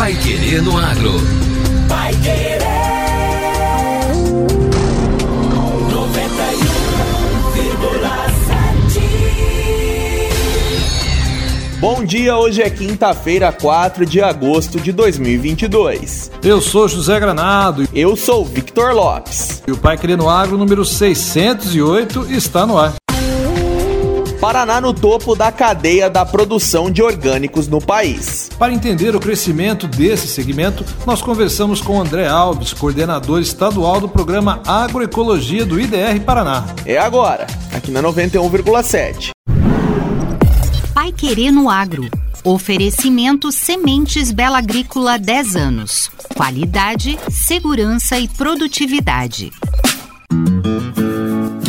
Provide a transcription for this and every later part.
Pai Querer no Agro. Pai Querer. 91,7. Bom dia, hoje é quinta-feira, 4 de agosto de 2022. Eu sou José Granado. Eu sou Victor Lopes. E o Pai Querer no Agro número 608 está no ar. Paraná no topo da cadeia da produção de orgânicos no país. Para entender o crescimento desse segmento, nós conversamos com André Alves, coordenador estadual do programa Agroecologia do IDR Paraná. É agora, aqui na 91,7. Pai Querer no Agro. Oferecimento Sementes Bela Agrícola 10 anos. Qualidade, segurança e produtividade.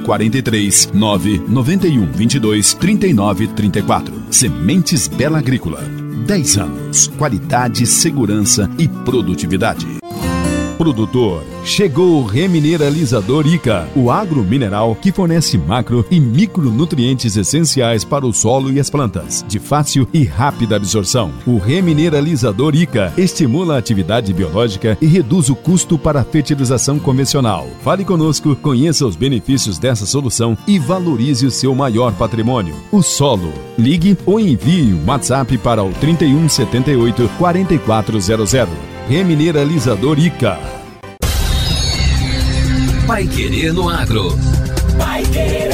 43 9 91 22 39 34. Sementes Bela Agrícola. 10 anos. Qualidade, segurança e produtividade. Produtor, chegou o Remineralizador ICA, o agro mineral que fornece macro e micronutrientes essenciais para o solo e as plantas, de fácil e rápida absorção. O Remineralizador ICA estimula a atividade biológica e reduz o custo para a fertilização convencional. Fale conosco, conheça os benefícios dessa solução e valorize o seu maior patrimônio, o solo. Ligue ou envie um WhatsApp para o 3178 4400. Remineralizador ICA. Pai Querer no Agro. Pai Querer.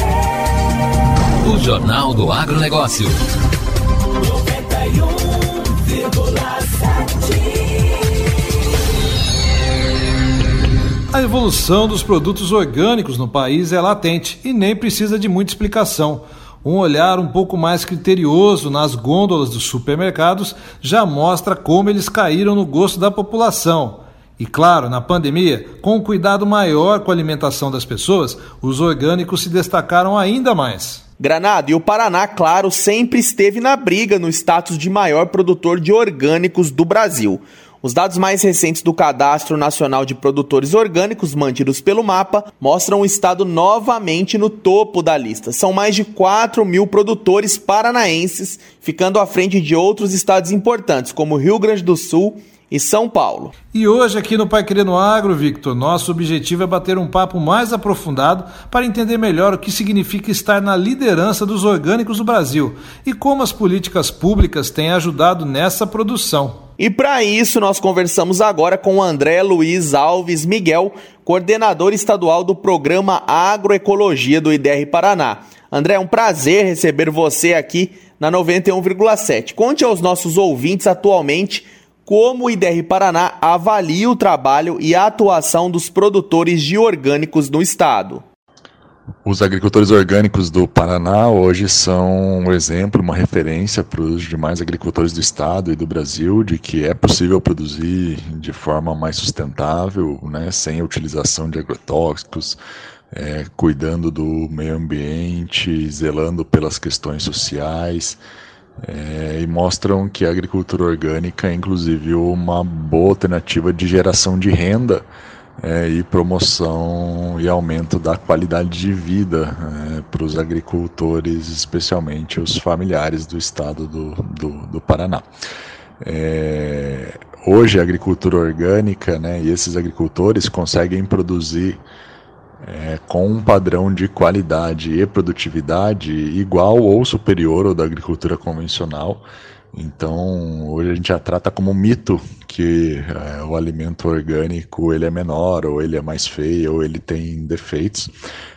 O Jornal do Agronegócio. 91,7. A evolução dos produtos orgânicos no país é latente e nem precisa de muita explicação. Um olhar um pouco mais criterioso nas gôndolas dos supermercados já mostra como eles caíram no gosto da população. E claro, na pandemia, com um cuidado maior com a alimentação das pessoas, os orgânicos se destacaram ainda mais. Granado e o Paraná, claro, sempre esteve na briga no status de maior produtor de orgânicos do Brasil. Os dados mais recentes do Cadastro Nacional de Produtores Orgânicos, mantidos pelo mapa, mostram o estado novamente no topo da lista. São mais de 4 mil produtores paranaenses, ficando à frente de outros estados importantes, como Rio Grande do Sul e São Paulo. E hoje, aqui no Pai Querendo Agro, Victor, nosso objetivo é bater um papo mais aprofundado para entender melhor o que significa estar na liderança dos orgânicos do Brasil e como as políticas públicas têm ajudado nessa produção. E para isso, nós conversamos agora com André Luiz Alves Miguel, coordenador estadual do programa Agroecologia do IDR Paraná. André, é um prazer receber você aqui na 91,7. Conte aos nossos ouvintes atualmente como o IDR Paraná avalia o trabalho e a atuação dos produtores de orgânicos no estado. Os agricultores orgânicos do Paraná hoje são um exemplo, uma referência para os demais agricultores do estado e do Brasil de que é possível produzir de forma mais sustentável, né, sem utilização de agrotóxicos, é, cuidando do meio ambiente, zelando pelas questões sociais. É, e mostram que a agricultura orgânica é inclusive uma boa alternativa de geração de renda é, e promoção e aumento da qualidade de vida é, para os agricultores, especialmente os familiares do estado do, do, do Paraná. É, hoje a agricultura orgânica né, e esses agricultores conseguem produzir é, com um padrão de qualidade e produtividade igual ou superior ao da agricultura convencional. Então, hoje a gente já trata como um mito que é, o alimento orgânico ele é menor, ou ele é mais feio, ou ele tem defeitos.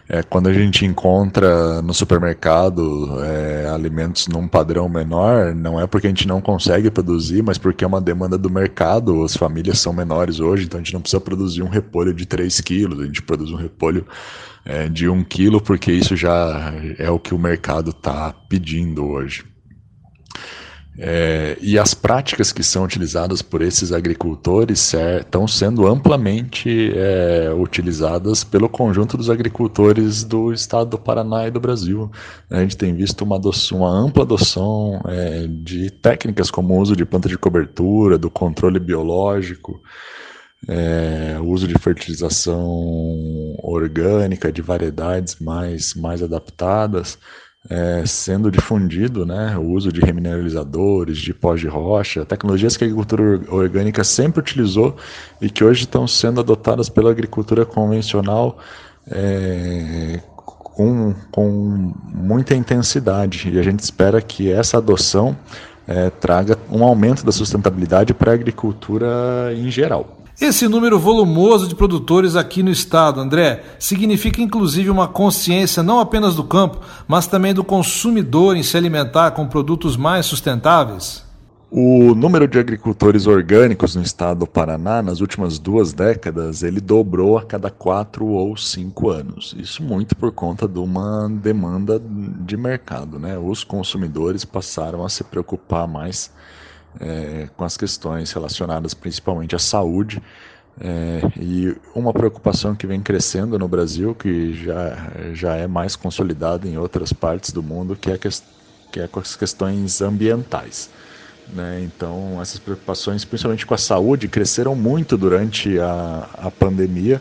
É, quando a gente encontra no supermercado é, alimentos num padrão menor, não é porque a gente não consegue produzir, mas porque é uma demanda do mercado. As famílias são menores hoje, então a gente não precisa produzir um repolho de 3 quilos, a gente produz um repolho é, de 1 quilo, porque isso já é o que o mercado está pedindo hoje. É, e as práticas que são utilizadas por esses agricultores estão sendo amplamente é, utilizadas pelo conjunto dos agricultores do estado do Paraná e do Brasil. A gente tem visto uma, adoção, uma ampla adoção é, de técnicas como o uso de planta de cobertura, do controle biológico, é, o uso de fertilização orgânica de variedades mais, mais adaptadas é, sendo difundido né, o uso de remineralizadores, de pós de rocha, tecnologias que a agricultura orgânica sempre utilizou e que hoje estão sendo adotadas pela agricultura convencional é, com, com muita intensidade. E a gente espera que essa adoção é, traga um aumento da sustentabilidade para a agricultura em geral. Esse número volumoso de produtores aqui no estado, André, significa inclusive uma consciência não apenas do campo, mas também do consumidor em se alimentar com produtos mais sustentáveis? O número de agricultores orgânicos no estado do Paraná, nas últimas duas décadas, ele dobrou a cada quatro ou cinco anos. Isso muito por conta de uma demanda de mercado. Né? Os consumidores passaram a se preocupar mais é, com as questões relacionadas principalmente à saúde. É, e uma preocupação que vem crescendo no Brasil, que já, já é mais consolidada em outras partes do mundo, que é, que, que é com as questões ambientais. Né? Então, essas preocupações, principalmente com a saúde, cresceram muito durante a, a pandemia.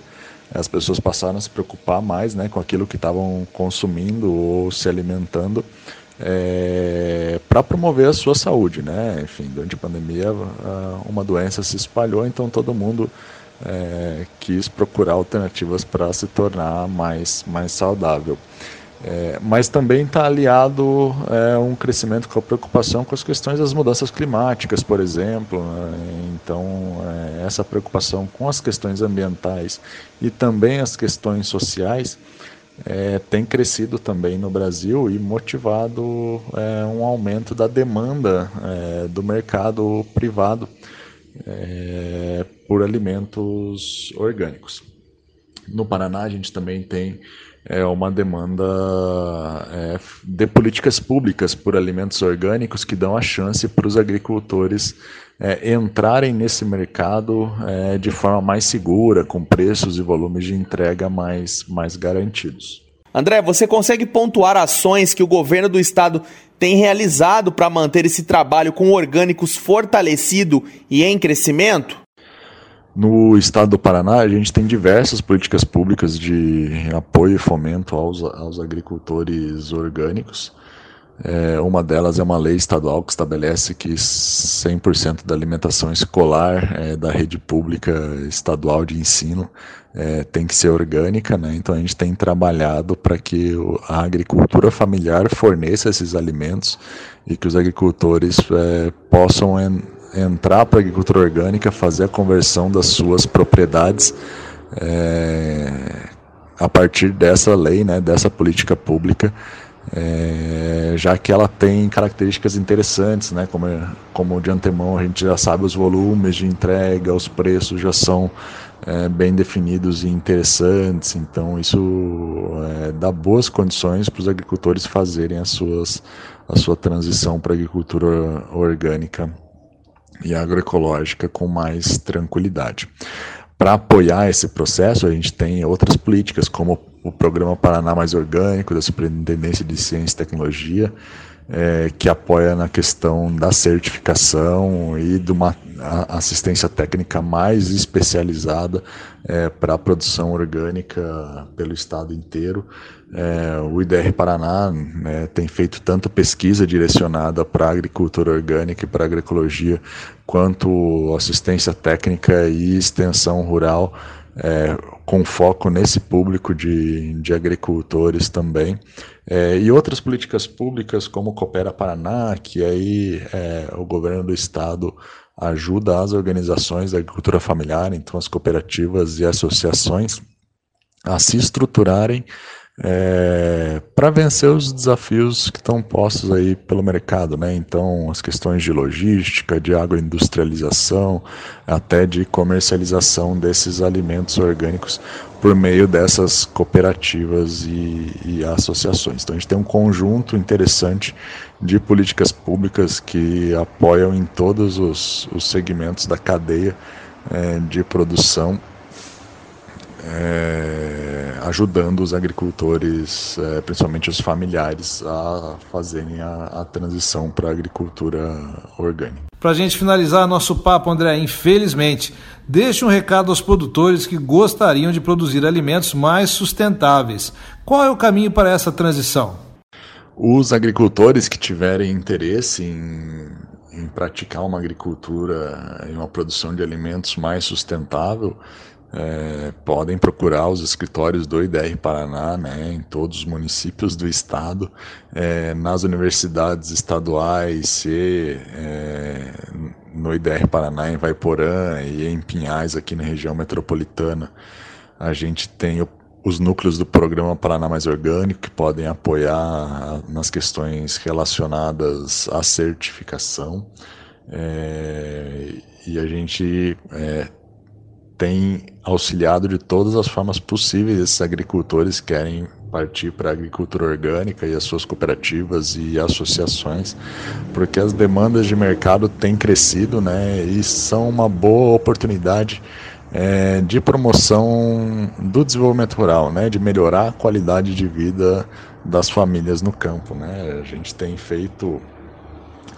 As pessoas passaram a se preocupar mais né, com aquilo que estavam consumindo ou se alimentando é, para promover a sua saúde, né? Enfim, durante a pandemia uma doença se espalhou, então todo mundo é, quis procurar alternativas para se tornar mais, mais saudável. É, mas também está aliado é, um crescimento com a preocupação com as questões das mudanças climáticas, por exemplo. Né? Então, é, essa preocupação com as questões ambientais e também as questões sociais é, tem crescido também no Brasil e motivado é, um aumento da demanda é, do mercado privado é, por alimentos orgânicos. No Paraná, a gente também tem é, uma demanda é, de políticas públicas por alimentos orgânicos que dão a chance para os agricultores é, entrarem nesse mercado é, de forma mais segura, com preços e volumes de entrega mais, mais garantidos. André, você consegue pontuar ações que o governo do estado tem realizado para manter esse trabalho com orgânicos fortalecido e em crescimento? No estado do Paraná, a gente tem diversas políticas públicas de apoio e fomento aos, aos agricultores orgânicos. É, uma delas é uma lei estadual que estabelece que 100% da alimentação escolar é, da rede pública estadual de ensino é, tem que ser orgânica, né? então a gente tem trabalhado para que a agricultura familiar forneça esses alimentos e que os agricultores é, possam entrar para a agricultura orgânica, fazer a conversão das suas propriedades é, a partir dessa lei, né, dessa política pública é, já que ela tem características interessantes, né? como, como de antemão a gente já sabe os volumes de entrega, os preços já são é, bem definidos e interessantes, então isso é, dá boas condições para os agricultores fazerem as suas, a sua transição para a agricultura orgânica e agroecológica com mais tranquilidade. Para apoiar esse processo, a gente tem outras políticas, como o Programa Paraná Mais Orgânico, da Superintendência de Ciência e Tecnologia, é, que apoia na questão da certificação e de uma assistência técnica mais especializada é, para a produção orgânica pelo estado inteiro. É, o IDR Paraná né, tem feito tanto pesquisa direcionada para agricultura orgânica e para agroecologia, quanto assistência técnica e extensão rural, é, com foco nesse público de, de agricultores também. É, e outras políticas públicas, como Coopera Paraná, que aí é, o governo do estado ajuda as organizações da agricultura familiar, então as cooperativas e associações, a se estruturarem é, para vencer os desafios que estão postos aí pelo mercado, né? Então, as questões de logística, de agroindustrialização, até de comercialização desses alimentos orgânicos por meio dessas cooperativas e, e associações. Então, a gente tem um conjunto interessante de políticas públicas que apoiam em todos os, os segmentos da cadeia é, de produção é, ajudando os agricultores, é, principalmente os familiares, a fazerem a, a transição para a agricultura orgânica. Para a gente finalizar nosso papo, André, infelizmente, deixe um recado aos produtores que gostariam de produzir alimentos mais sustentáveis. Qual é o caminho para essa transição? Os agricultores que tiverem interesse em, em praticar uma agricultura e uma produção de alimentos mais sustentável, é, podem procurar os escritórios do IDR Paraná, né, em todos os municípios do estado, é, nas universidades estaduais é, no IDR Paraná, em Vaiporã e em Pinhais, aqui na região metropolitana. A gente tem o, os núcleos do programa Paraná Mais Orgânico que podem apoiar nas questões relacionadas à certificação. É, e a gente é, tem auxiliado de todas as formas possíveis. Esses agricultores que querem partir para a agricultura orgânica e as suas cooperativas e associações, porque as demandas de mercado têm crescido, né, e são uma boa oportunidade é, de promoção do desenvolvimento rural, né, de melhorar a qualidade de vida das famílias no campo, né. A gente tem feito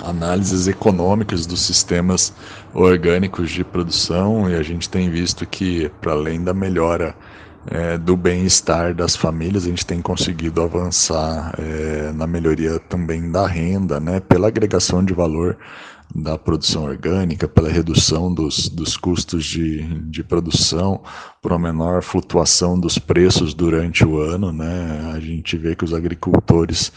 análises econômicas dos sistemas orgânicos de produção e a gente tem visto que, para além da melhora é, do bem-estar das famílias, a gente tem conseguido avançar é, na melhoria também da renda, né, pela agregação de valor da produção orgânica, pela redução dos, dos custos de, de produção, por uma menor flutuação dos preços durante o ano. Né? A gente vê que os agricultores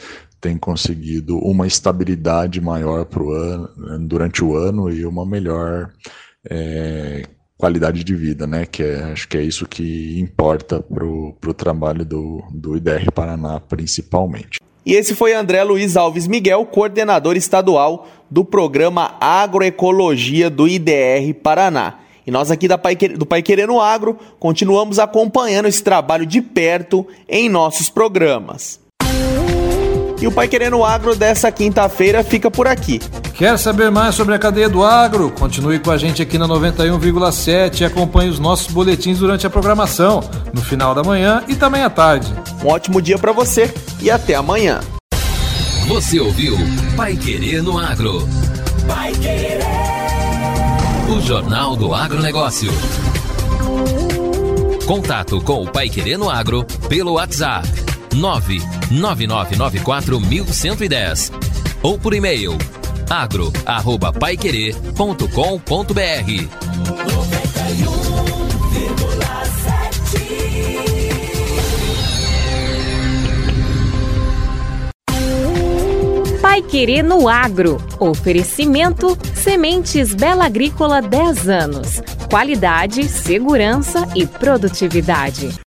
tem conseguido uma estabilidade maior pro ano, durante o ano e uma melhor é, qualidade de vida, né? Que é, acho que é isso que importa para o trabalho do, do IDR Paraná, principalmente. E esse foi André Luiz Alves Miguel, coordenador estadual do programa Agroecologia do IDR Paraná. E nós aqui da Pai, do Pai Querendo Agro continuamos acompanhando esse trabalho de perto em nossos programas. E o Pai Querendo Agro dessa quinta-feira fica por aqui. Quer saber mais sobre a cadeia do agro? Continue com a gente aqui na 91,7 e acompanhe os nossos boletins durante a programação, no final da manhã e também à tarde. Um ótimo dia para você e até amanhã. Você ouviu Pai Querer no Agro. Pai Querer. O Jornal do Agronegócio. Contato com o Pai Querer no Agro pelo WhatsApp 999941110 ou por e-mail agro@paiquerê.com.br. Pai Querer no Agro. Oferecimento Sementes Bela Agrícola 10 anos. Qualidade, segurança e produtividade.